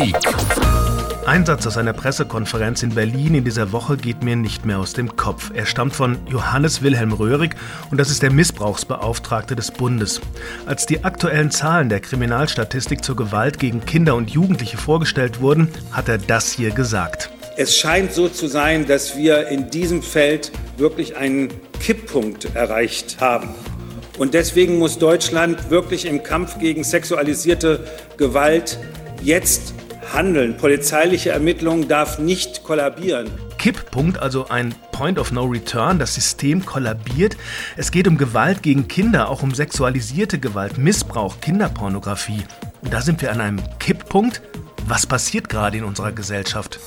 Politik. Ein Satz aus einer Pressekonferenz in Berlin in dieser Woche geht mir nicht mehr aus dem Kopf. Er stammt von Johannes Wilhelm Röhrig und das ist der Missbrauchsbeauftragte des Bundes. Als die aktuellen Zahlen der Kriminalstatistik zur Gewalt gegen Kinder und Jugendliche vorgestellt wurden, hat er das hier gesagt. Es scheint so zu sein, dass wir in diesem Feld wirklich einen Kipppunkt erreicht haben. Und deswegen muss Deutschland wirklich im Kampf gegen sexualisierte Gewalt jetzt handeln. Polizeiliche Ermittlungen darf nicht kollabieren. Kipppunkt, also ein Point of No Return. Das System kollabiert. Es geht um Gewalt gegen Kinder, auch um sexualisierte Gewalt, Missbrauch, Kinderpornografie. Und da sind wir an einem Kipppunkt. Was passiert gerade in unserer Gesellschaft?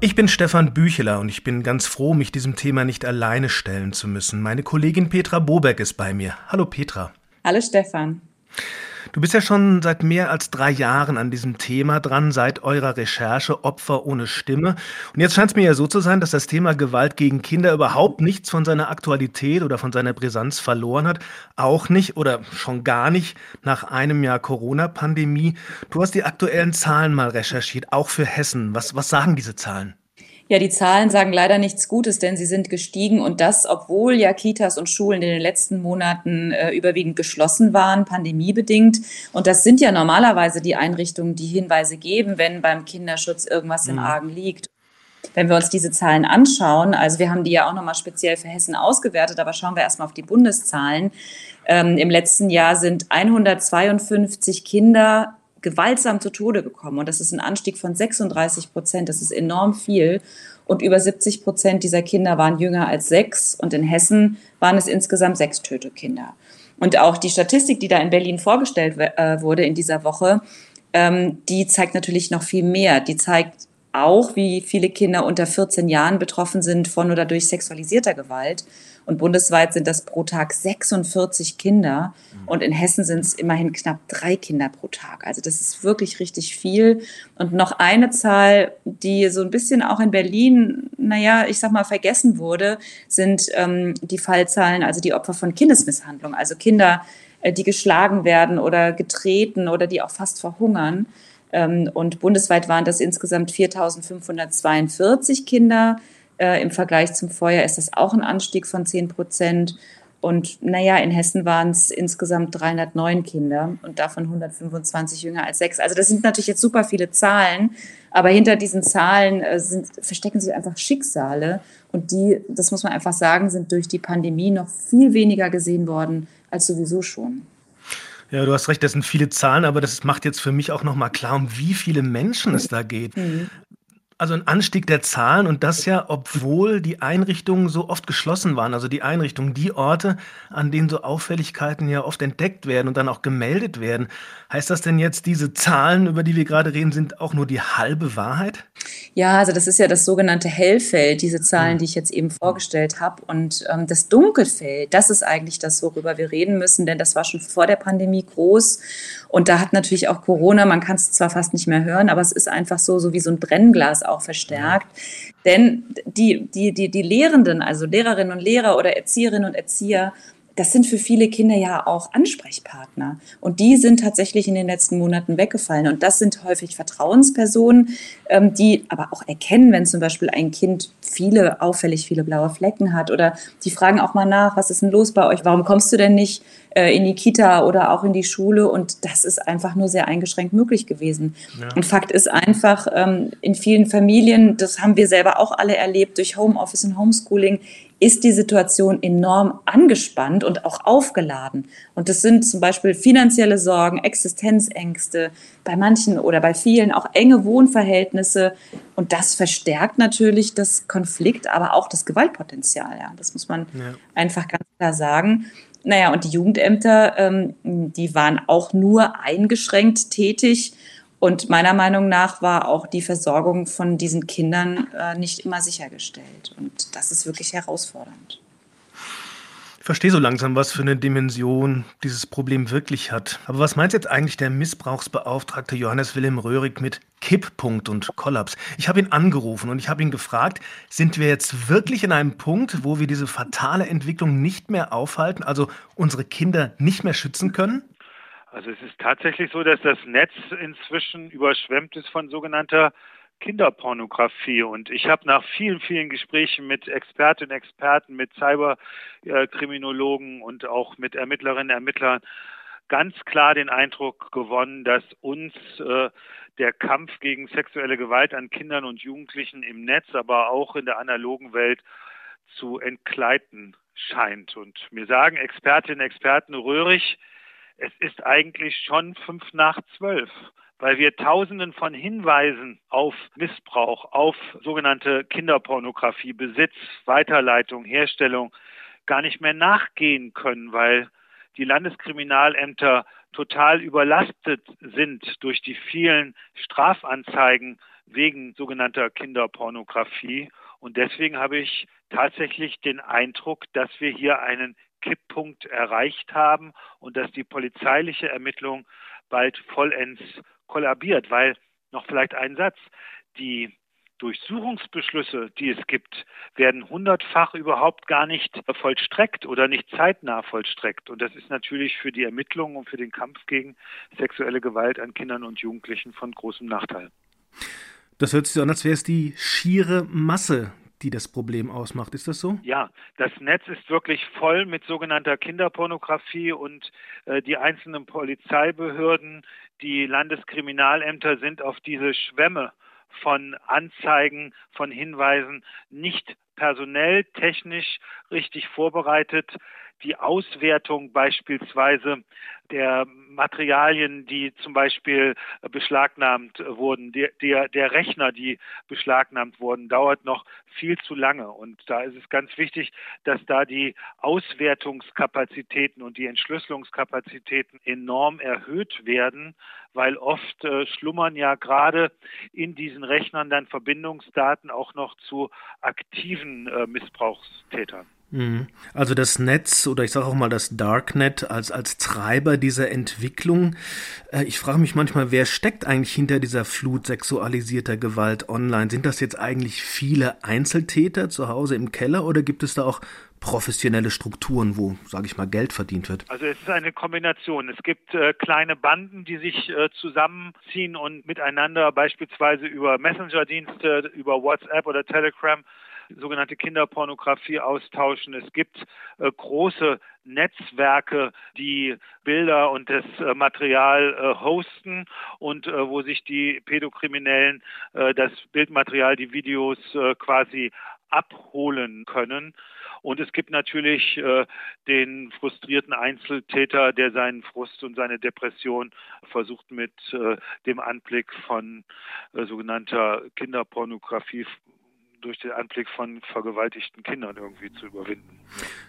Ich bin Stefan Bücheler und ich bin ganz froh, mich diesem Thema nicht alleine stellen zu müssen. Meine Kollegin Petra Bobeck ist bei mir. Hallo Petra. Hallo Stefan. Du bist ja schon seit mehr als drei Jahren an diesem Thema dran, seit eurer Recherche Opfer ohne Stimme. Und jetzt scheint es mir ja so zu sein, dass das Thema Gewalt gegen Kinder überhaupt nichts von seiner Aktualität oder von seiner Brisanz verloren hat. Auch nicht oder schon gar nicht nach einem Jahr Corona-Pandemie. Du hast die aktuellen Zahlen mal recherchiert, auch für Hessen. Was, was sagen diese Zahlen? Ja, die Zahlen sagen leider nichts Gutes, denn sie sind gestiegen und das, obwohl ja Kitas und Schulen in den letzten Monaten äh, überwiegend geschlossen waren, pandemiebedingt. Und das sind ja normalerweise die Einrichtungen, die Hinweise geben, wenn beim Kinderschutz irgendwas im mhm. Argen liegt. Wenn wir uns diese Zahlen anschauen, also wir haben die ja auch nochmal speziell für Hessen ausgewertet, aber schauen wir erstmal auf die Bundeszahlen. Ähm, Im letzten Jahr sind 152 Kinder gewaltsam zu Tode gekommen. Und das ist ein Anstieg von 36 Prozent. Das ist enorm viel. Und über 70 Prozent dieser Kinder waren jünger als sechs. Und in Hessen waren es insgesamt sechs Tötekinder. Und auch die Statistik, die da in Berlin vorgestellt äh, wurde in dieser Woche, ähm, die zeigt natürlich noch viel mehr. Die zeigt auch, wie viele Kinder unter 14 Jahren betroffen sind von oder durch sexualisierter Gewalt. Und bundesweit sind das pro Tag 46 Kinder. Und in Hessen sind es immerhin knapp drei Kinder pro Tag. Also das ist wirklich richtig viel. Und noch eine Zahl, die so ein bisschen auch in Berlin, naja, ich sag mal, vergessen wurde, sind ähm, die Fallzahlen, also die Opfer von Kindesmisshandlung. Also Kinder, äh, die geschlagen werden oder getreten oder die auch fast verhungern. Ähm, und bundesweit waren das insgesamt 4.542 Kinder. Äh, Im Vergleich zum Vorjahr ist das auch ein Anstieg von 10 Prozent. Und naja, in Hessen waren es insgesamt 309 Kinder und davon 125 jünger als sechs. Also das sind natürlich jetzt super viele Zahlen, aber hinter diesen Zahlen äh, sind, verstecken sich einfach Schicksale. Und die, das muss man einfach sagen, sind durch die Pandemie noch viel weniger gesehen worden als sowieso schon. Ja, du hast recht, das sind viele Zahlen, aber das macht jetzt für mich auch nochmal klar, um wie viele Menschen es da geht. Mhm. Also ein Anstieg der Zahlen und das ja, obwohl die Einrichtungen so oft geschlossen waren. Also die Einrichtungen, die Orte, an denen so Auffälligkeiten ja oft entdeckt werden und dann auch gemeldet werden. Heißt das denn jetzt, diese Zahlen, über die wir gerade reden, sind auch nur die halbe Wahrheit? Ja, also das ist ja das sogenannte Hellfeld, diese Zahlen, hm. die ich jetzt eben vorgestellt habe. Und ähm, das Dunkelfeld, das ist eigentlich das, worüber wir reden müssen, denn das war schon vor der Pandemie groß. Und da hat natürlich auch Corona, man kann es zwar fast nicht mehr hören, aber es ist einfach so, so wie so ein Brennglas auch verstärkt. Denn die, die, die, die Lehrenden, also Lehrerinnen und Lehrer oder Erzieherinnen und Erzieher, das sind für viele Kinder ja auch Ansprechpartner. Und die sind tatsächlich in den letzten Monaten weggefallen. Und das sind häufig Vertrauenspersonen, ähm, die aber auch erkennen, wenn zum Beispiel ein Kind viele, auffällig viele blaue Flecken hat. Oder die fragen auch mal nach, was ist denn los bei euch? Warum kommst du denn nicht äh, in die Kita oder auch in die Schule? Und das ist einfach nur sehr eingeschränkt möglich gewesen. Ja. Und Fakt ist einfach, ähm, in vielen Familien, das haben wir selber auch alle erlebt, durch Homeoffice und Homeschooling, ist die Situation enorm angespannt und auch aufgeladen. Und das sind zum Beispiel finanzielle Sorgen, Existenzängste, bei manchen oder bei vielen auch enge Wohnverhältnisse. Und das verstärkt natürlich das Konflikt, aber auch das Gewaltpotenzial. Ja, das muss man ja. einfach ganz klar sagen. Naja, und die Jugendämter, ähm, die waren auch nur eingeschränkt tätig und meiner Meinung nach war auch die Versorgung von diesen Kindern äh, nicht immer sichergestellt. Und das ist wirklich herausfordernd. Ich verstehe so langsam, was für eine Dimension dieses Problem wirklich hat. Aber was meint jetzt eigentlich der Missbrauchsbeauftragte Johannes Wilhelm Röhrig mit Kipppunkt und Kollaps? Ich habe ihn angerufen und ich habe ihn gefragt, sind wir jetzt wirklich in einem Punkt, wo wir diese fatale Entwicklung nicht mehr aufhalten, also unsere Kinder nicht mehr schützen können? Also es ist tatsächlich so, dass das Netz inzwischen überschwemmt ist von sogenannter Kinderpornografie. Und ich habe nach vielen, vielen Gesprächen mit Expertinnen und Experten, mit Cyberkriminologen und auch mit Ermittlerinnen und Ermittlern ganz klar den Eindruck gewonnen, dass uns äh, der Kampf gegen sexuelle Gewalt an Kindern und Jugendlichen im Netz, aber auch in der analogen Welt zu entgleiten scheint. Und mir sagen Expertinnen und Experten röhrig, es ist eigentlich schon fünf nach zwölf weil wir Tausenden von Hinweisen auf Missbrauch, auf sogenannte Kinderpornografie, Besitz, Weiterleitung, Herstellung gar nicht mehr nachgehen können, weil die Landeskriminalämter total überlastet sind durch die vielen Strafanzeigen wegen sogenannter Kinderpornografie. Und deswegen habe ich tatsächlich den Eindruck, dass wir hier einen Kipppunkt erreicht haben und dass die polizeiliche Ermittlung bald vollends kollabiert, weil noch vielleicht ein Satz, die Durchsuchungsbeschlüsse, die es gibt, werden hundertfach überhaupt gar nicht vollstreckt oder nicht zeitnah vollstreckt. Und das ist natürlich für die Ermittlungen und für den Kampf gegen sexuelle Gewalt an Kindern und Jugendlichen von großem Nachteil. Das hört sich so an, als wäre es die schiere Masse, die das Problem ausmacht. Ist das so? Ja, das Netz ist wirklich voll mit sogenannter Kinderpornografie und äh, die einzelnen Polizeibehörden, die Landeskriminalämter sind auf diese Schwämme von Anzeigen, von Hinweisen nicht personell, technisch richtig vorbereitet. Die Auswertung beispielsweise der Materialien, die zum Beispiel beschlagnahmt wurden, der, der, der Rechner, die beschlagnahmt wurden, dauert noch viel zu lange. Und da ist es ganz wichtig, dass da die Auswertungskapazitäten und die Entschlüsselungskapazitäten enorm erhöht werden, weil oft äh, schlummern ja gerade in diesen Rechnern dann Verbindungsdaten auch noch zu aktiven äh, Missbrauchstätern. Mhm. Also das Netz oder ich sage auch mal das Darknet als, als Treiber dieser Entwicklung. Äh, ich frage mich manchmal, wer steckt eigentlich hinter dieser Flut sexualisierter Gewalt online? Sind das jetzt eigentlich viele Einzeltäter zu Hause im Keller oder gibt es da auch professionelle Strukturen, wo, sage ich mal, Geld verdient wird? Also es ist eine Kombination. Es gibt äh, kleine Banden, die sich äh, zusammenziehen und miteinander beispielsweise über Messenger-Dienste, über WhatsApp oder Telegram sogenannte Kinderpornografie austauschen. Es gibt äh, große Netzwerke, die Bilder und das äh, Material äh, hosten und äh, wo sich die Pädokriminellen äh, das Bildmaterial, die Videos äh, quasi abholen können. Und es gibt natürlich äh, den frustrierten Einzeltäter, der seinen Frust und seine Depression versucht mit äh, dem Anblick von äh, sogenannter Kinderpornografie durch den Anblick von vergewaltigten Kindern irgendwie zu überwinden.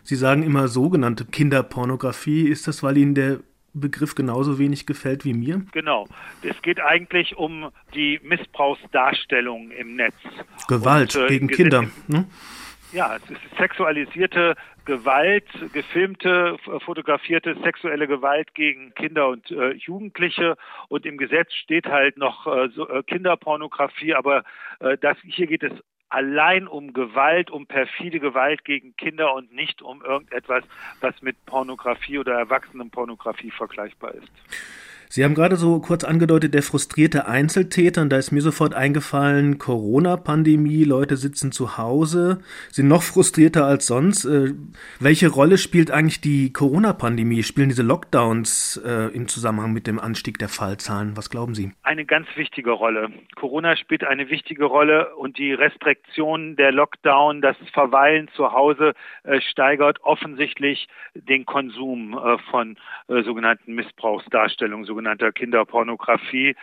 Sie sagen immer sogenannte Kinderpornografie. Ist das, weil Ihnen der Begriff genauso wenig gefällt wie mir? Genau. Es geht eigentlich um die Missbrauchsdarstellung im Netz. Gewalt Und, äh, gegen Kinder. Ne? Ja, es ist sexualisierte Gewalt, gefilmte, fotografierte sexuelle Gewalt gegen Kinder und äh, Jugendliche. Und im Gesetz steht halt noch äh, so, äh, Kinderpornografie, aber äh, das, hier geht es allein um Gewalt, um perfide Gewalt gegen Kinder und nicht um irgendetwas, was mit Pornografie oder Erwachsenenpornografie vergleichbar ist. Sie haben gerade so kurz angedeutet, der frustrierte Einzeltäter, und da ist mir sofort eingefallen, Corona-Pandemie, Leute sitzen zu Hause, sind noch frustrierter als sonst. Äh, welche Rolle spielt eigentlich die Corona-Pandemie? Spielen diese Lockdowns äh, im Zusammenhang mit dem Anstieg der Fallzahlen? Was glauben Sie? Eine ganz wichtige Rolle. Corona spielt eine wichtige Rolle und die Restriktionen der Lockdown, das Verweilen zu Hause äh, steigert offensichtlich den Konsum äh, von äh, sogenannten Missbrauchsdarstellungen, sogenannter Kinderpornografie.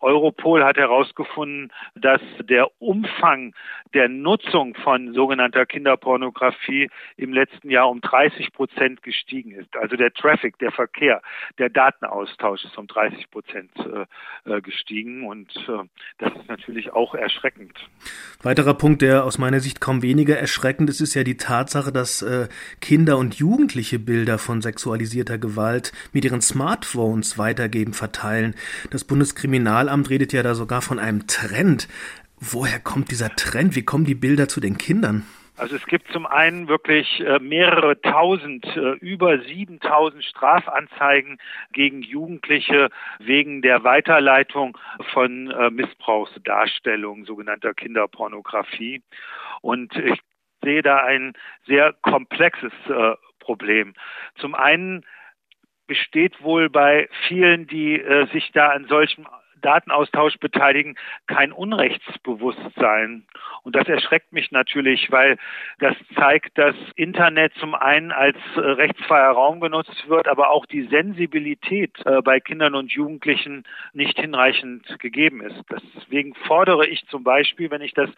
Europol hat herausgefunden, dass der Umfang der Nutzung von sogenannter Kinderpornografie im letzten Jahr um 30 Prozent gestiegen ist. Also der Traffic, der Verkehr, der Datenaustausch ist um 30 Prozent äh, äh, gestiegen und äh, das ist natürlich auch erschreckend. Weiterer Punkt, der aus meiner Sicht kaum weniger erschreckend ist, ist ja die Tatsache, dass Kinder und Jugendliche Bilder von sexualisierter Gewalt mit ihren Smartphones weitergeben, verteilen. Das Bundeskriminalamt redet ja da sogar von einem Trend. Woher kommt dieser Trend? Wie kommen die Bilder zu den Kindern? Also es gibt zum einen wirklich äh, mehrere tausend, äh, über 7000 Strafanzeigen gegen Jugendliche wegen der Weiterleitung von äh, Missbrauchsdarstellungen, sogenannter Kinderpornografie. Und ich sehe da ein sehr komplexes Problem. Zum einen besteht wohl bei vielen, die sich da an solchem Datenaustausch beteiligen, kein Unrechtsbewusstsein. Und das erschreckt mich natürlich, weil das zeigt, dass Internet zum einen als äh, rechtsfreier Raum genutzt wird, aber auch die Sensibilität äh, bei Kindern und Jugendlichen nicht hinreichend gegeben ist. Deswegen fordere ich zum Beispiel, wenn ich das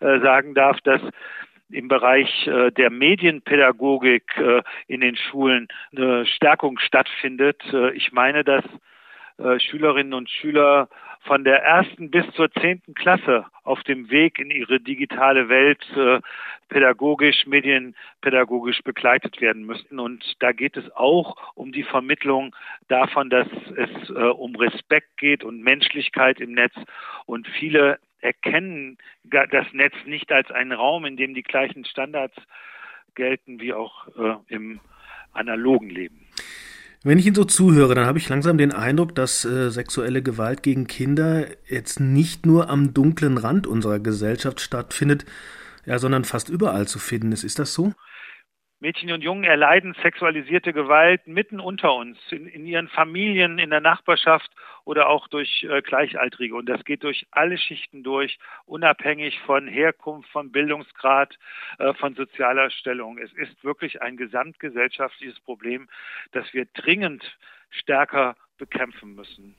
äh, sagen darf, dass im Bereich der Medienpädagogik in den Schulen eine Stärkung stattfindet. Ich meine, dass Schülerinnen und Schüler von der ersten bis zur zehnten Klasse auf dem Weg in ihre digitale Welt äh, pädagogisch, medienpädagogisch begleitet werden müssten. Und da geht es auch um die Vermittlung davon, dass es äh, um Respekt geht und Menschlichkeit im Netz. Und viele erkennen das Netz nicht als einen Raum, in dem die gleichen Standards gelten wie auch äh, im analogen Leben. Wenn ich Ihnen so zuhöre, dann habe ich langsam den Eindruck, dass äh, sexuelle Gewalt gegen Kinder jetzt nicht nur am dunklen Rand unserer Gesellschaft stattfindet, ja, sondern fast überall zu finden ist. Ist das so? Mädchen und Jungen erleiden sexualisierte Gewalt mitten unter uns, in, in ihren Familien, in der Nachbarschaft oder auch durch äh, Gleichaltrige. Und das geht durch alle Schichten durch, unabhängig von Herkunft, von Bildungsgrad, äh, von sozialer Stellung. Es ist wirklich ein gesamtgesellschaftliches Problem, das wir dringend stärker bekämpfen müssen.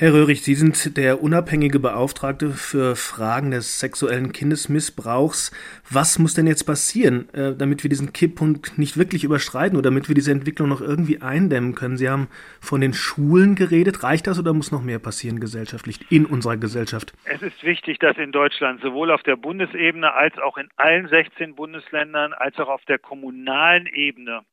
Herr Röhrig, Sie sind der unabhängige Beauftragte für Fragen des sexuellen Kindesmissbrauchs. Was muss denn jetzt passieren, äh, damit wir diesen Kipppunkt nicht wirklich überschreiten oder damit wir diese Entwicklung noch irgendwie eindämmen können? Sie haben von den Schulen geredet. Reicht das oder muss noch mehr passieren gesellschaftlich, in unserer Gesellschaft? Es ist wichtig, dass in Deutschland sowohl auf der Bundesebene als auch in allen 16 Bundesländern als auch auf der kommunalen Ebene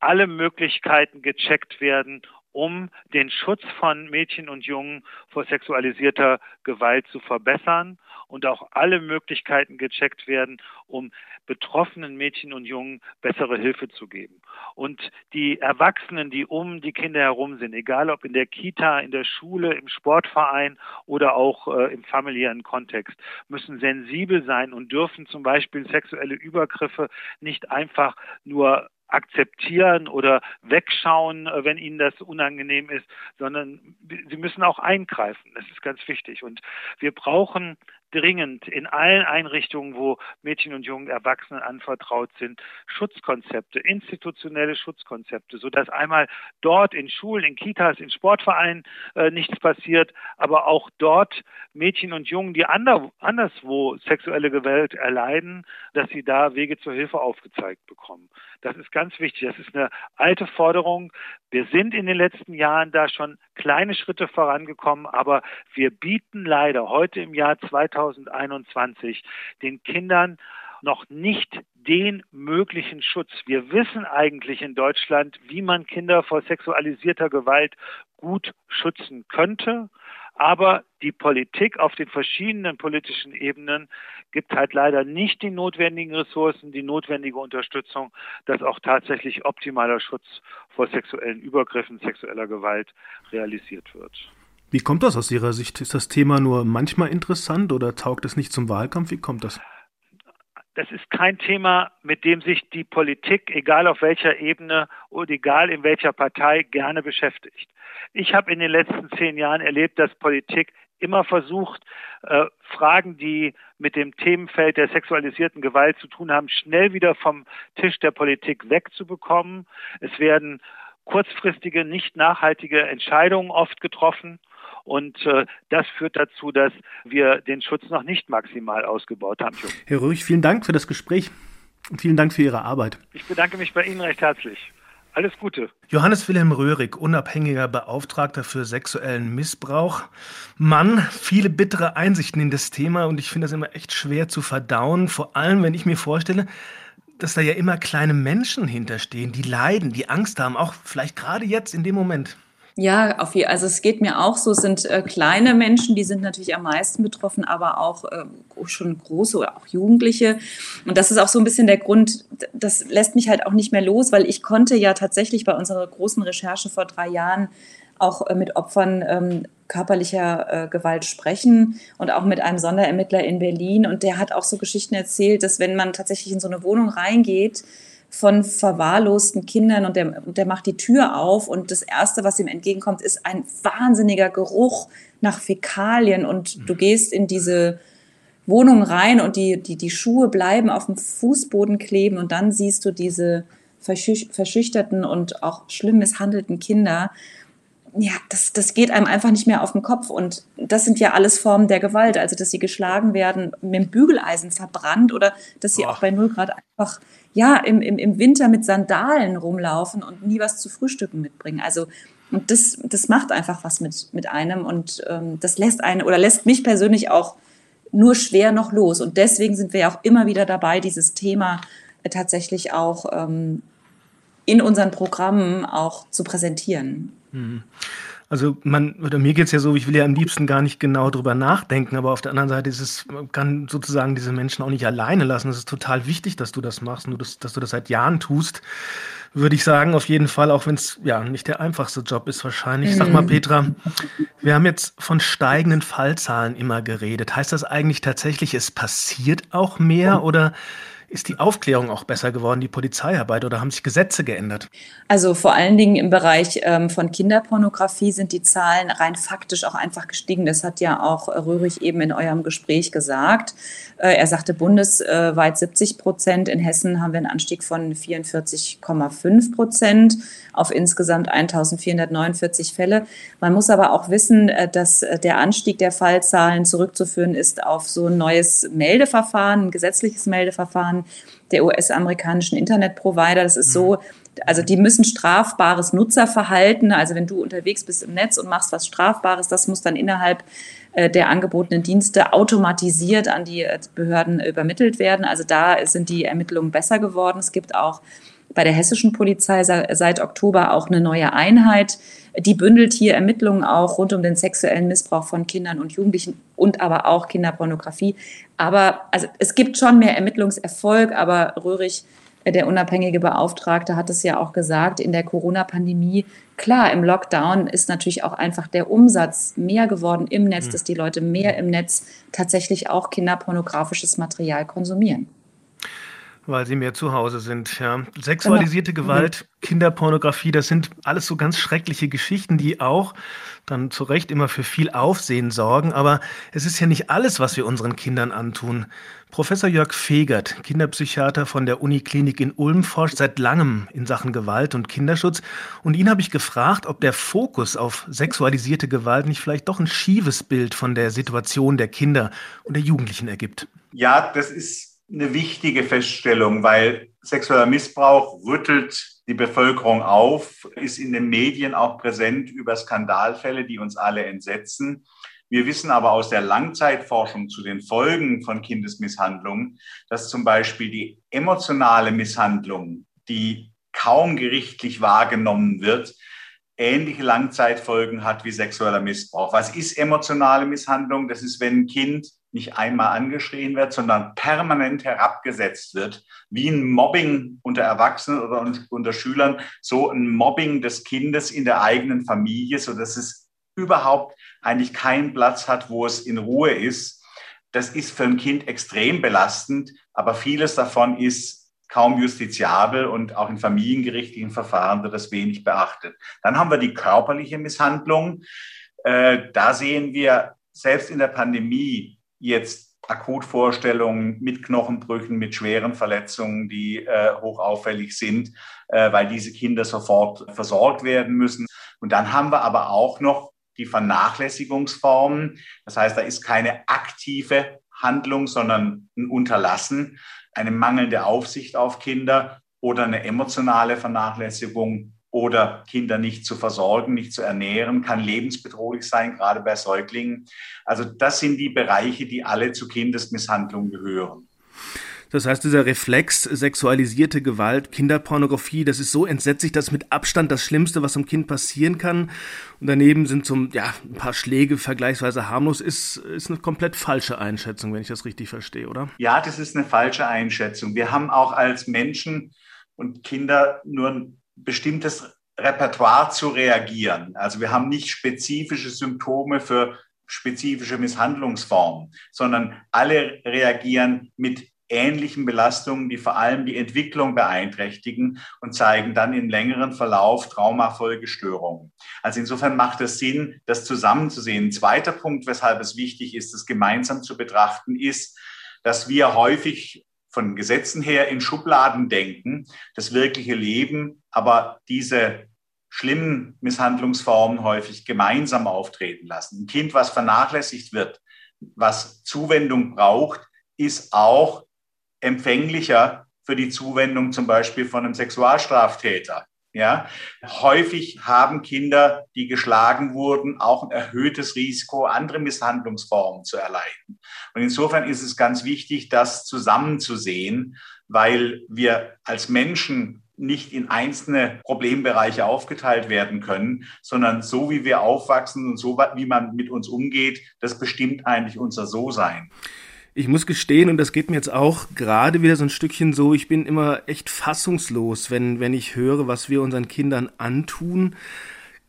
alle Möglichkeiten gecheckt werden, um den Schutz von Mädchen und Jungen vor sexualisierter Gewalt zu verbessern und auch alle Möglichkeiten gecheckt werden, um betroffenen Mädchen und Jungen bessere Hilfe zu geben. Und die Erwachsenen, die um die Kinder herum sind, egal ob in der Kita, in der Schule, im Sportverein oder auch äh, im familiären Kontext, müssen sensibel sein und dürfen zum Beispiel sexuelle Übergriffe nicht einfach nur akzeptieren oder wegschauen, äh, wenn ihnen das unangenehm ist, sondern sie müssen auch eingreifen. Das ist ganz wichtig. Und wir brauchen dringend in allen Einrichtungen, wo Mädchen und jungen Erwachsenen anvertraut sind, Schutzkonzepte, institutionelle Schutzkonzepte, sodass einmal dort in Schulen, in Kitas, in Sportvereinen äh, nichts passiert, aber auch dort Mädchen und Jungen, die ander, anderswo sexuelle Gewalt erleiden, dass sie da Wege zur Hilfe aufgezeigt bekommen. Das ist ganz wichtig. Das ist eine alte Forderung. Wir sind in den letzten Jahren da schon kleine Schritte vorangekommen, aber wir bieten leider heute im Jahr 2021 den Kindern noch nicht den möglichen Schutz. Wir wissen eigentlich in Deutschland, wie man Kinder vor sexualisierter Gewalt gut schützen könnte. Aber die Politik auf den verschiedenen politischen Ebenen gibt halt leider nicht die notwendigen Ressourcen, die notwendige Unterstützung, dass auch tatsächlich optimaler Schutz vor sexuellen Übergriffen, sexueller Gewalt realisiert wird. Wie kommt das aus Ihrer Sicht? Ist das Thema nur manchmal interessant oder taugt es nicht zum Wahlkampf? Wie kommt das? das ist kein Thema, mit dem sich die Politik, egal auf welcher Ebene und egal in welcher Partei, gerne beschäftigt. Ich habe in den letzten zehn Jahren erlebt, dass Politik immer versucht, äh, Fragen, die mit dem Themenfeld der sexualisierten Gewalt zu tun haben, schnell wieder vom Tisch der Politik wegzubekommen. Es werden kurzfristige, nicht nachhaltige Entscheidungen oft getroffen. Und äh, das führt dazu, dass wir den Schutz noch nicht maximal ausgebaut haben. Herr Röhrig, vielen Dank für das Gespräch und vielen Dank für Ihre Arbeit. Ich bedanke mich bei Ihnen recht herzlich. Alles Gute. Johannes Wilhelm Röhrig, unabhängiger Beauftragter für sexuellen Missbrauch. Mann, viele bittere Einsichten in das Thema und ich finde das immer echt schwer zu verdauen, vor allem wenn ich mir vorstelle, dass da ja immer kleine Menschen hinterstehen, die leiden, die Angst haben, auch vielleicht gerade jetzt in dem Moment. Ja, auf je, also es geht mir auch so. Es sind äh, kleine Menschen, die sind natürlich am meisten betroffen, aber auch äh, schon große oder auch Jugendliche. Und das ist auch so ein bisschen der Grund, das lässt mich halt auch nicht mehr los, weil ich konnte ja tatsächlich bei unserer großen Recherche vor drei Jahren auch äh, mit Opfern ähm, körperlicher äh, Gewalt sprechen und auch mit einem Sonderermittler in Berlin. Und der hat auch so Geschichten erzählt, dass wenn man tatsächlich in so eine Wohnung reingeht, von verwahrlosten Kindern und der, der macht die Tür auf und das Erste, was ihm entgegenkommt, ist ein wahnsinniger Geruch nach Fäkalien und du gehst in diese Wohnung rein und die, die, die Schuhe bleiben auf dem Fußboden kleben und dann siehst du diese verschüchterten und auch schlimm misshandelten Kinder ja, das, das geht einem einfach nicht mehr auf den Kopf. Und das sind ja alles Formen der Gewalt. Also, dass sie geschlagen werden, mit dem Bügeleisen verbrannt oder dass sie Boah. auch bei 0 Grad einfach, ja, im, im, im Winter mit Sandalen rumlaufen und nie was zu frühstücken mitbringen. Also, und das, das macht einfach was mit, mit einem und ähm, das lässt einen oder lässt mich persönlich auch nur schwer noch los. Und deswegen sind wir auch immer wieder dabei, dieses Thema äh, tatsächlich auch ähm, in unseren Programmen auch zu präsentieren. Mhm. Also man, oder mir geht's ja so, ich will ja am liebsten gar nicht genau drüber nachdenken, aber auf der anderen Seite ist es, man kann sozusagen diese Menschen auch nicht alleine lassen. Es ist total wichtig, dass du das machst, nur dass, dass du das seit Jahren tust. Würde ich sagen, auf jeden Fall, auch wenn es ja nicht der einfachste Job ist wahrscheinlich. Sag mal, mhm. Petra, wir haben jetzt von steigenden Fallzahlen immer geredet. Heißt das eigentlich tatsächlich, es passiert auch mehr oder ist die Aufklärung auch besser geworden, die Polizeiarbeit oder haben sich Gesetze geändert? Also vor allen Dingen im Bereich ähm, von Kinderpornografie sind die Zahlen rein faktisch auch einfach gestiegen. Das hat ja auch Röhrig eben in eurem Gespräch gesagt. Äh, er sagte bundesweit 70 Prozent. In Hessen haben wir einen Anstieg von 44,5 Prozent auf insgesamt 1449 Fälle. Man muss aber auch wissen, äh, dass äh, der Anstieg der Fallzahlen zurückzuführen ist auf so ein neues Meldeverfahren, ein gesetzliches Meldeverfahren der US-amerikanischen Internetprovider. Das ist so, also die müssen strafbares Nutzerverhalten, also wenn du unterwegs bist im Netz und machst was Strafbares, das muss dann innerhalb äh, der angebotenen Dienste automatisiert an die Behörden übermittelt werden. Also da sind die Ermittlungen besser geworden. Es gibt auch bei der hessischen Polizei seit Oktober auch eine neue Einheit. Die bündelt hier Ermittlungen auch rund um den sexuellen Missbrauch von Kindern und Jugendlichen und aber auch Kinderpornografie. Aber also es gibt schon mehr Ermittlungserfolg, aber Röhrig, äh, der unabhängige Beauftragte, hat es ja auch gesagt, in der Corona-Pandemie, klar, im Lockdown ist natürlich auch einfach der Umsatz mehr geworden im Netz, mhm. dass die Leute mehr im Netz tatsächlich auch kinderpornografisches Material konsumieren. Weil sie mehr zu Hause sind, ja. Sexualisierte genau. Gewalt, mhm. Kinderpornografie, das sind alles so ganz schreckliche Geschichten, die auch dann zu Recht immer für viel Aufsehen sorgen. Aber es ist ja nicht alles, was wir unseren Kindern antun. Professor Jörg Fegert, Kinderpsychiater von der Uniklinik in Ulm, forscht seit langem in Sachen Gewalt und Kinderschutz. Und ihn habe ich gefragt, ob der Fokus auf sexualisierte Gewalt nicht vielleicht doch ein schiefes Bild von der Situation der Kinder und der Jugendlichen ergibt. Ja, das ist eine wichtige Feststellung, weil sexueller Missbrauch rüttelt die Bevölkerung auf, ist in den Medien auch präsent über Skandalfälle, die uns alle entsetzen. Wir wissen aber aus der Langzeitforschung zu den Folgen von Kindesmisshandlungen, dass zum Beispiel die emotionale Misshandlung, die kaum gerichtlich wahrgenommen wird, ähnliche Langzeitfolgen hat wie sexueller Missbrauch. Was ist emotionale Misshandlung? Das ist, wenn ein Kind nicht einmal angeschrien wird, sondern permanent herabgesetzt wird, wie ein Mobbing unter Erwachsenen oder unter Schülern, so ein Mobbing des Kindes in der eigenen Familie, so dass es überhaupt eigentlich keinen Platz hat, wo es in Ruhe ist. Das ist für ein Kind extrem belastend, aber vieles davon ist kaum justiziabel und auch in familiengerichtlichen Verfahren wird das wenig beachtet. Dann haben wir die körperliche Misshandlung. Äh, da sehen wir selbst in der Pandemie jetzt Akutvorstellungen mit Knochenbrüchen, mit schweren Verletzungen, die äh, hoch auffällig sind, äh, weil diese Kinder sofort versorgt werden müssen. Und dann haben wir aber auch noch die Vernachlässigungsformen. Das heißt, da ist keine aktive Handlung, sondern ein Unterlassen, eine mangelnde Aufsicht auf Kinder oder eine emotionale Vernachlässigung oder Kinder nicht zu versorgen, nicht zu ernähren, kann lebensbedrohlich sein, gerade bei Säuglingen. Also das sind die Bereiche, die alle zu Kindesmisshandlung gehören. Das heißt, dieser Reflex, sexualisierte Gewalt, Kinderpornografie, das ist so entsetzlich, dass mit Abstand das Schlimmste, was einem Kind passieren kann. Und daneben sind so ja, ein paar Schläge vergleichsweise harmlos, ist, ist eine komplett falsche Einschätzung, wenn ich das richtig verstehe, oder? Ja, das ist eine falsche Einschätzung. Wir haben auch als Menschen und Kinder nur ein bestimmtes Repertoire zu reagieren. Also wir haben nicht spezifische Symptome für spezifische Misshandlungsformen, sondern alle reagieren mit ähnlichen Belastungen, die vor allem die Entwicklung beeinträchtigen und zeigen dann im längeren Verlauf Traumafolgestörungen. Also insofern macht es Sinn, das zusammenzusehen. Ein zweiter Punkt, weshalb es wichtig ist, das gemeinsam zu betrachten, ist, dass wir häufig von Gesetzen her in Schubladen denken, das wirkliche Leben, aber diese schlimmen Misshandlungsformen häufig gemeinsam auftreten lassen. Ein Kind, was vernachlässigt wird, was Zuwendung braucht, ist auch empfänglicher für die Zuwendung zum Beispiel von einem Sexualstraftäter. Ja, häufig haben Kinder, die geschlagen wurden, auch ein erhöhtes Risiko, andere Misshandlungsformen zu erleiden. Und insofern ist es ganz wichtig, das zusammenzusehen, weil wir als Menschen nicht in einzelne Problembereiche aufgeteilt werden können, sondern so wie wir aufwachsen und so wie man mit uns umgeht, das bestimmt eigentlich unser So-Sein. Ich muss gestehen, und das geht mir jetzt auch gerade wieder so ein Stückchen so, ich bin immer echt fassungslos, wenn, wenn ich höre, was wir unseren Kindern antun.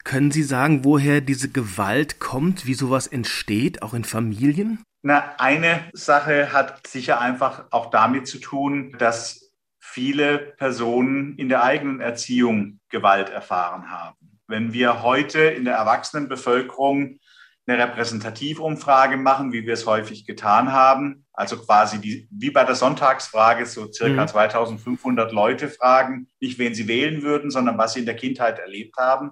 Können Sie sagen, woher diese Gewalt kommt, wie sowas entsteht, auch in Familien? Na, eine Sache hat sicher einfach auch damit zu tun, dass viele Personen in der eigenen Erziehung Gewalt erfahren haben. Wenn wir heute in der Erwachsenenbevölkerung eine Repräsentativumfrage machen, wie wir es häufig getan haben. Also quasi die, wie bei der Sonntagsfrage so circa mhm. 2500 Leute fragen, nicht wen sie wählen würden, sondern was sie in der Kindheit erlebt haben.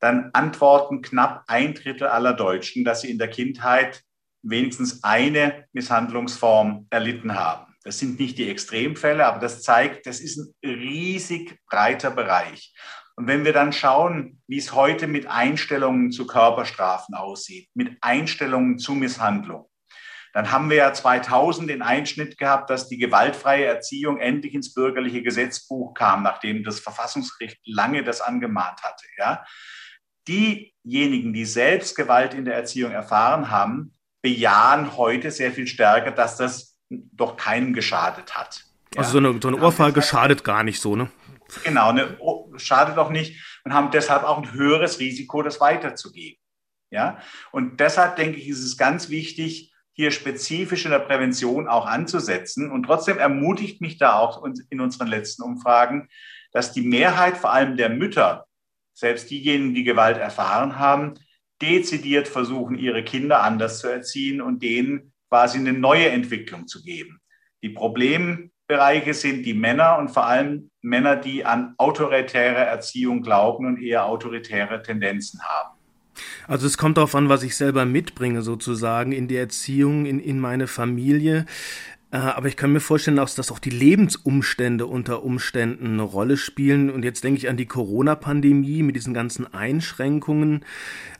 Dann antworten knapp ein Drittel aller Deutschen, dass sie in der Kindheit wenigstens eine Misshandlungsform erlitten haben. Das sind nicht die Extremfälle, aber das zeigt, das ist ein riesig breiter Bereich. Und wenn wir dann schauen, wie es heute mit Einstellungen zu Körperstrafen aussieht, mit Einstellungen zu Misshandlung, dann haben wir ja 2000 den Einschnitt gehabt, dass die gewaltfreie Erziehung endlich ins bürgerliche Gesetzbuch kam, nachdem das Verfassungsgericht lange das angemahnt hatte. Ja? Diejenigen, die selbst Gewalt in der Erziehung erfahren haben, bejahen heute sehr viel stärker, dass das doch keinem geschadet hat. Also so eine, so eine Ohrfeige schadet gar nicht so, ne? Genau, ne, oh, schadet doch nicht und haben deshalb auch ein höheres Risiko, das weiterzugeben. Ja? Und deshalb denke ich, ist es ganz wichtig, hier spezifisch in der Prävention auch anzusetzen. Und trotzdem ermutigt mich da auch in unseren letzten Umfragen, dass die Mehrheit vor allem der Mütter, selbst diejenigen, die Gewalt erfahren haben, dezidiert versuchen, ihre Kinder anders zu erziehen und denen quasi eine neue Entwicklung zu geben. Die Problem, Bereiche sind die Männer und vor allem Männer, die an autoritäre Erziehung glauben und eher autoritäre Tendenzen haben. Also es kommt darauf an, was ich selber mitbringe, sozusagen in die Erziehung, in, in meine Familie. Äh, aber ich kann mir vorstellen, dass auch die Lebensumstände unter Umständen eine Rolle spielen. Und jetzt denke ich an die Corona-Pandemie mit diesen ganzen Einschränkungen.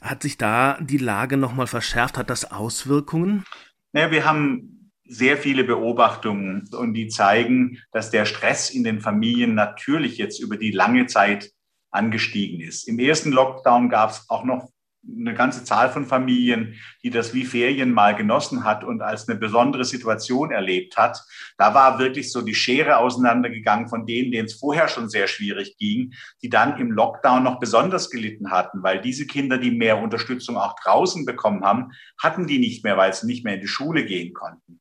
Hat sich da die Lage nochmal verschärft? Hat das Auswirkungen? Naja, wir haben sehr viele Beobachtungen und die zeigen, dass der Stress in den Familien natürlich jetzt über die lange Zeit angestiegen ist. Im ersten Lockdown gab es auch noch eine ganze Zahl von Familien, die das wie Ferien mal genossen hat und als eine besondere Situation erlebt hat. Da war wirklich so die Schere auseinandergegangen von denen, denen es vorher schon sehr schwierig ging, die dann im Lockdown noch besonders gelitten hatten, weil diese Kinder, die mehr Unterstützung auch draußen bekommen haben, hatten die nicht mehr, weil sie nicht mehr in die Schule gehen konnten.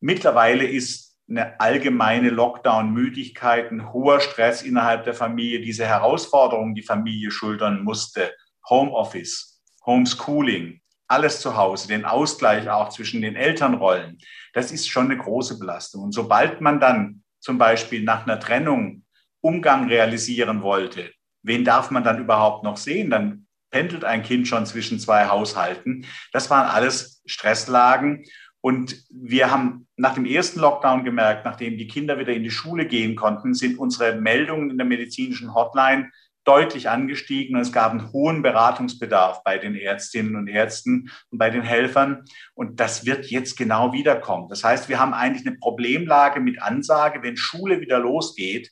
Mittlerweile ist eine allgemeine Lockdown-Müdigkeit, ein hoher Stress innerhalb der Familie, diese Herausforderungen, die Familie schultern musste, Homeoffice, Homeschooling, alles zu Hause, den Ausgleich auch zwischen den Elternrollen, das ist schon eine große Belastung. Und sobald man dann zum Beispiel nach einer Trennung Umgang realisieren wollte, wen darf man dann überhaupt noch sehen? Dann pendelt ein Kind schon zwischen zwei Haushalten. Das waren alles Stresslagen. Und wir haben nach dem ersten Lockdown gemerkt, nachdem die Kinder wieder in die Schule gehen konnten, sind unsere Meldungen in der medizinischen Hotline deutlich angestiegen und es gab einen hohen Beratungsbedarf bei den Ärztinnen und Ärzten und bei den Helfern. Und das wird jetzt genau wiederkommen. Das heißt, wir haben eigentlich eine Problemlage mit Ansage, wenn Schule wieder losgeht,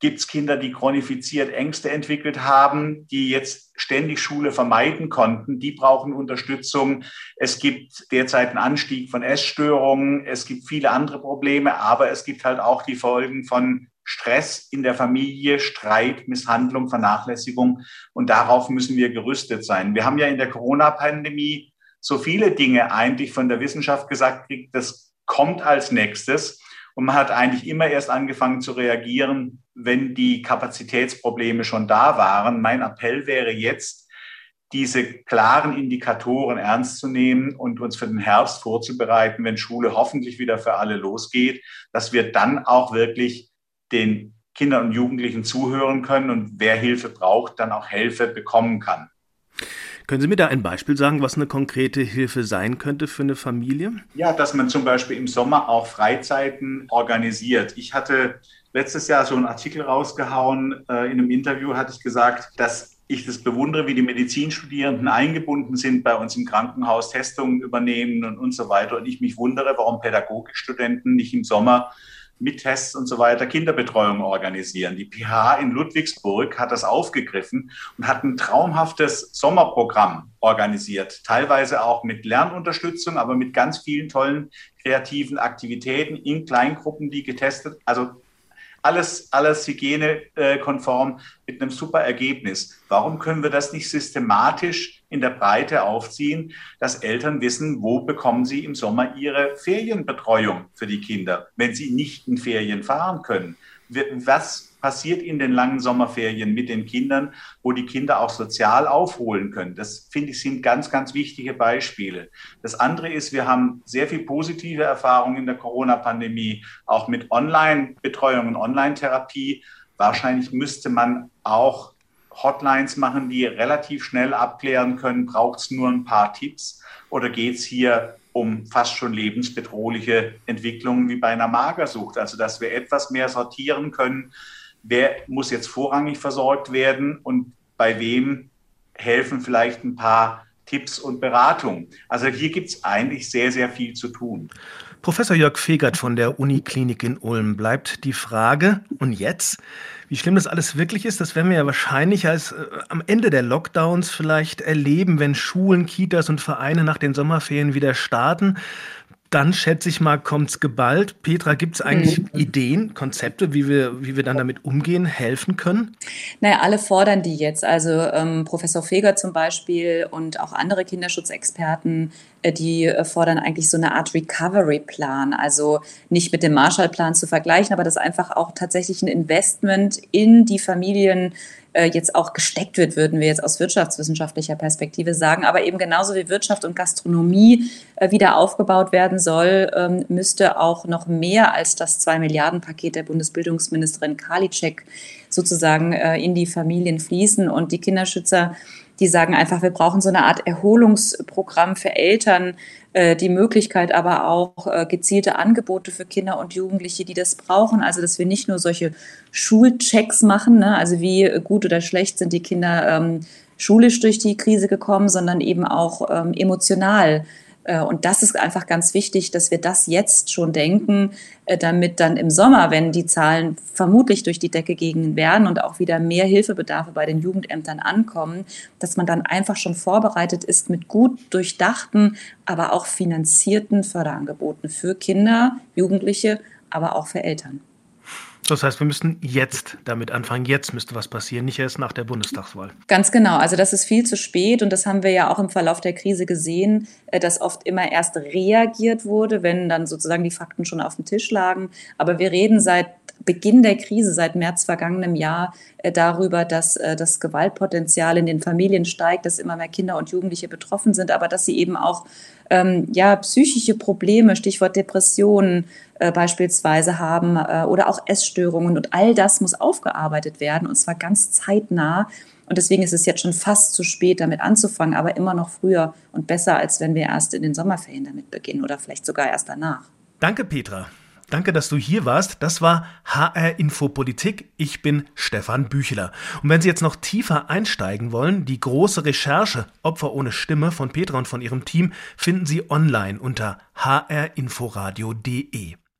gibt es Kinder, die chronifiziert Ängste entwickelt haben, die jetzt ständig Schule vermeiden konnten. Die brauchen Unterstützung. Es gibt derzeit einen Anstieg von Essstörungen. Es gibt viele andere Probleme, aber es gibt halt auch die Folgen von Stress in der Familie, Streit, Misshandlung, Vernachlässigung. Und darauf müssen wir gerüstet sein. Wir haben ja in der Corona-Pandemie so viele Dinge eigentlich von der Wissenschaft gesagt, das kommt als nächstes. Und man hat eigentlich immer erst angefangen zu reagieren, wenn die Kapazitätsprobleme schon da waren. Mein Appell wäre jetzt, diese klaren Indikatoren ernst zu nehmen und uns für den Herbst vorzubereiten, wenn Schule hoffentlich wieder für alle losgeht, dass wir dann auch wirklich den Kindern und Jugendlichen zuhören können und wer Hilfe braucht, dann auch Hilfe bekommen kann. Können Sie mir da ein Beispiel sagen, was eine konkrete Hilfe sein könnte für eine Familie? Ja, dass man zum Beispiel im Sommer auch Freizeiten organisiert. Ich hatte letztes Jahr so einen Artikel rausgehauen. Äh, in einem Interview hatte ich gesagt, dass ich das bewundere, wie die Medizinstudierenden eingebunden sind, bei uns im Krankenhaus Testungen übernehmen und, und so weiter. Und ich mich wundere, warum Pädagogikstudenten nicht im Sommer mit Tests und so weiter Kinderbetreuung organisieren. Die PH in Ludwigsburg hat das aufgegriffen und hat ein traumhaftes Sommerprogramm organisiert, teilweise auch mit Lernunterstützung, aber mit ganz vielen tollen kreativen Aktivitäten in Kleingruppen, die getestet, also alles, alles hygienekonform mit einem super Ergebnis. Warum können wir das nicht systematisch in der Breite aufziehen, dass Eltern wissen, wo bekommen sie im Sommer ihre Ferienbetreuung für die Kinder, wenn sie nicht in Ferien fahren können? Was passiert in den langen Sommerferien mit den Kindern, wo die Kinder auch sozial aufholen können. Das finde ich sind ganz, ganz wichtige Beispiele. Das andere ist, wir haben sehr viel positive Erfahrungen in der Corona-Pandemie, auch mit Online-Betreuung und Online-Therapie. Wahrscheinlich müsste man auch Hotlines machen, die relativ schnell abklären können, braucht es nur ein paar Tipps oder geht es hier um fast schon lebensbedrohliche Entwicklungen wie bei einer Magersucht. Also dass wir etwas mehr sortieren können, wer muss jetzt vorrangig versorgt werden und bei wem helfen vielleicht ein paar Tipps und Beratungen. Also hier gibt es eigentlich sehr, sehr viel zu tun. Professor Jörg Fegert von der Uniklinik in Ulm bleibt die Frage, und jetzt, wie schlimm das alles wirklich ist, das werden wir ja wahrscheinlich als äh, am Ende der Lockdowns vielleicht erleben, wenn Schulen, Kitas und Vereine nach den Sommerferien wieder starten dann schätze ich mal, kommt's geballt. Petra, gibt es eigentlich mhm. Ideen, Konzepte, wie wir, wie wir dann damit umgehen, helfen können? Naja, alle fordern die jetzt. Also ähm, Professor Feger zum Beispiel und auch andere Kinderschutzexperten, die äh, fordern eigentlich so eine Art Recovery-Plan. Also nicht mit dem Marshall-Plan zu vergleichen, aber dass einfach auch tatsächlich ein Investment in die Familien äh, jetzt auch gesteckt wird, würden wir jetzt aus wirtschaftswissenschaftlicher Perspektive sagen. Aber eben genauso wie Wirtschaft und Gastronomie äh, wieder aufgebaut werden soll, ähm, müsste auch noch mehr als das zwei Milliarden Paket der Bundesbildungsministerin Karliczek sozusagen äh, in die Familien fließen und die Kinderschützer die sagen einfach, wir brauchen so eine Art Erholungsprogramm für Eltern, äh, die Möglichkeit aber auch äh, gezielte Angebote für Kinder und Jugendliche, die das brauchen. Also dass wir nicht nur solche Schulchecks machen, ne? also wie gut oder schlecht sind die Kinder ähm, schulisch durch die Krise gekommen, sondern eben auch ähm, emotional und das ist einfach ganz wichtig, dass wir das jetzt schon denken, äh, damit dann im Sommer, wenn die Zahlen vermutlich durch die Decke gehen werden und auch wieder mehr Hilfebedarfe bei den Jugendämtern ankommen, dass man dann einfach schon vorbereitet ist mit gut durchdachten, aber auch finanzierten Förderangeboten für Kinder, Jugendliche, aber auch für Eltern. Das heißt, wir müssen jetzt damit anfangen. Jetzt müsste was passieren, nicht erst nach der Bundestagswahl. Ganz genau. Also das ist viel zu spät und das haben wir ja auch im Verlauf der Krise gesehen, äh, dass oft immer erst reagiert wurde, wenn dann sozusagen die Fakten schon auf dem Tisch lagen. Aber wir reden seit Beginn der Krise, seit März vergangenem Jahr, äh, darüber, dass äh, das Gewaltpotenzial in den Familien steigt, dass immer mehr Kinder und Jugendliche betroffen sind, aber dass sie eben auch ähm, ja, psychische Probleme, Stichwort Depressionen äh, beispielsweise haben äh, oder auch Essstörungen. Und all das muss aufgearbeitet werden und zwar ganz zeitnah. Und deswegen ist es jetzt schon fast zu spät, damit anzufangen, aber immer noch früher und besser, als wenn wir erst in den Sommerferien damit beginnen oder vielleicht sogar erst danach. Danke, Petra. Danke, dass du hier warst. Das war HR Infopolitik. Ich bin Stefan Bücheler. Und wenn Sie jetzt noch tiefer einsteigen wollen, die große Recherche Opfer ohne Stimme von Petra und von ihrem Team finden Sie online unter hrinforadio.de.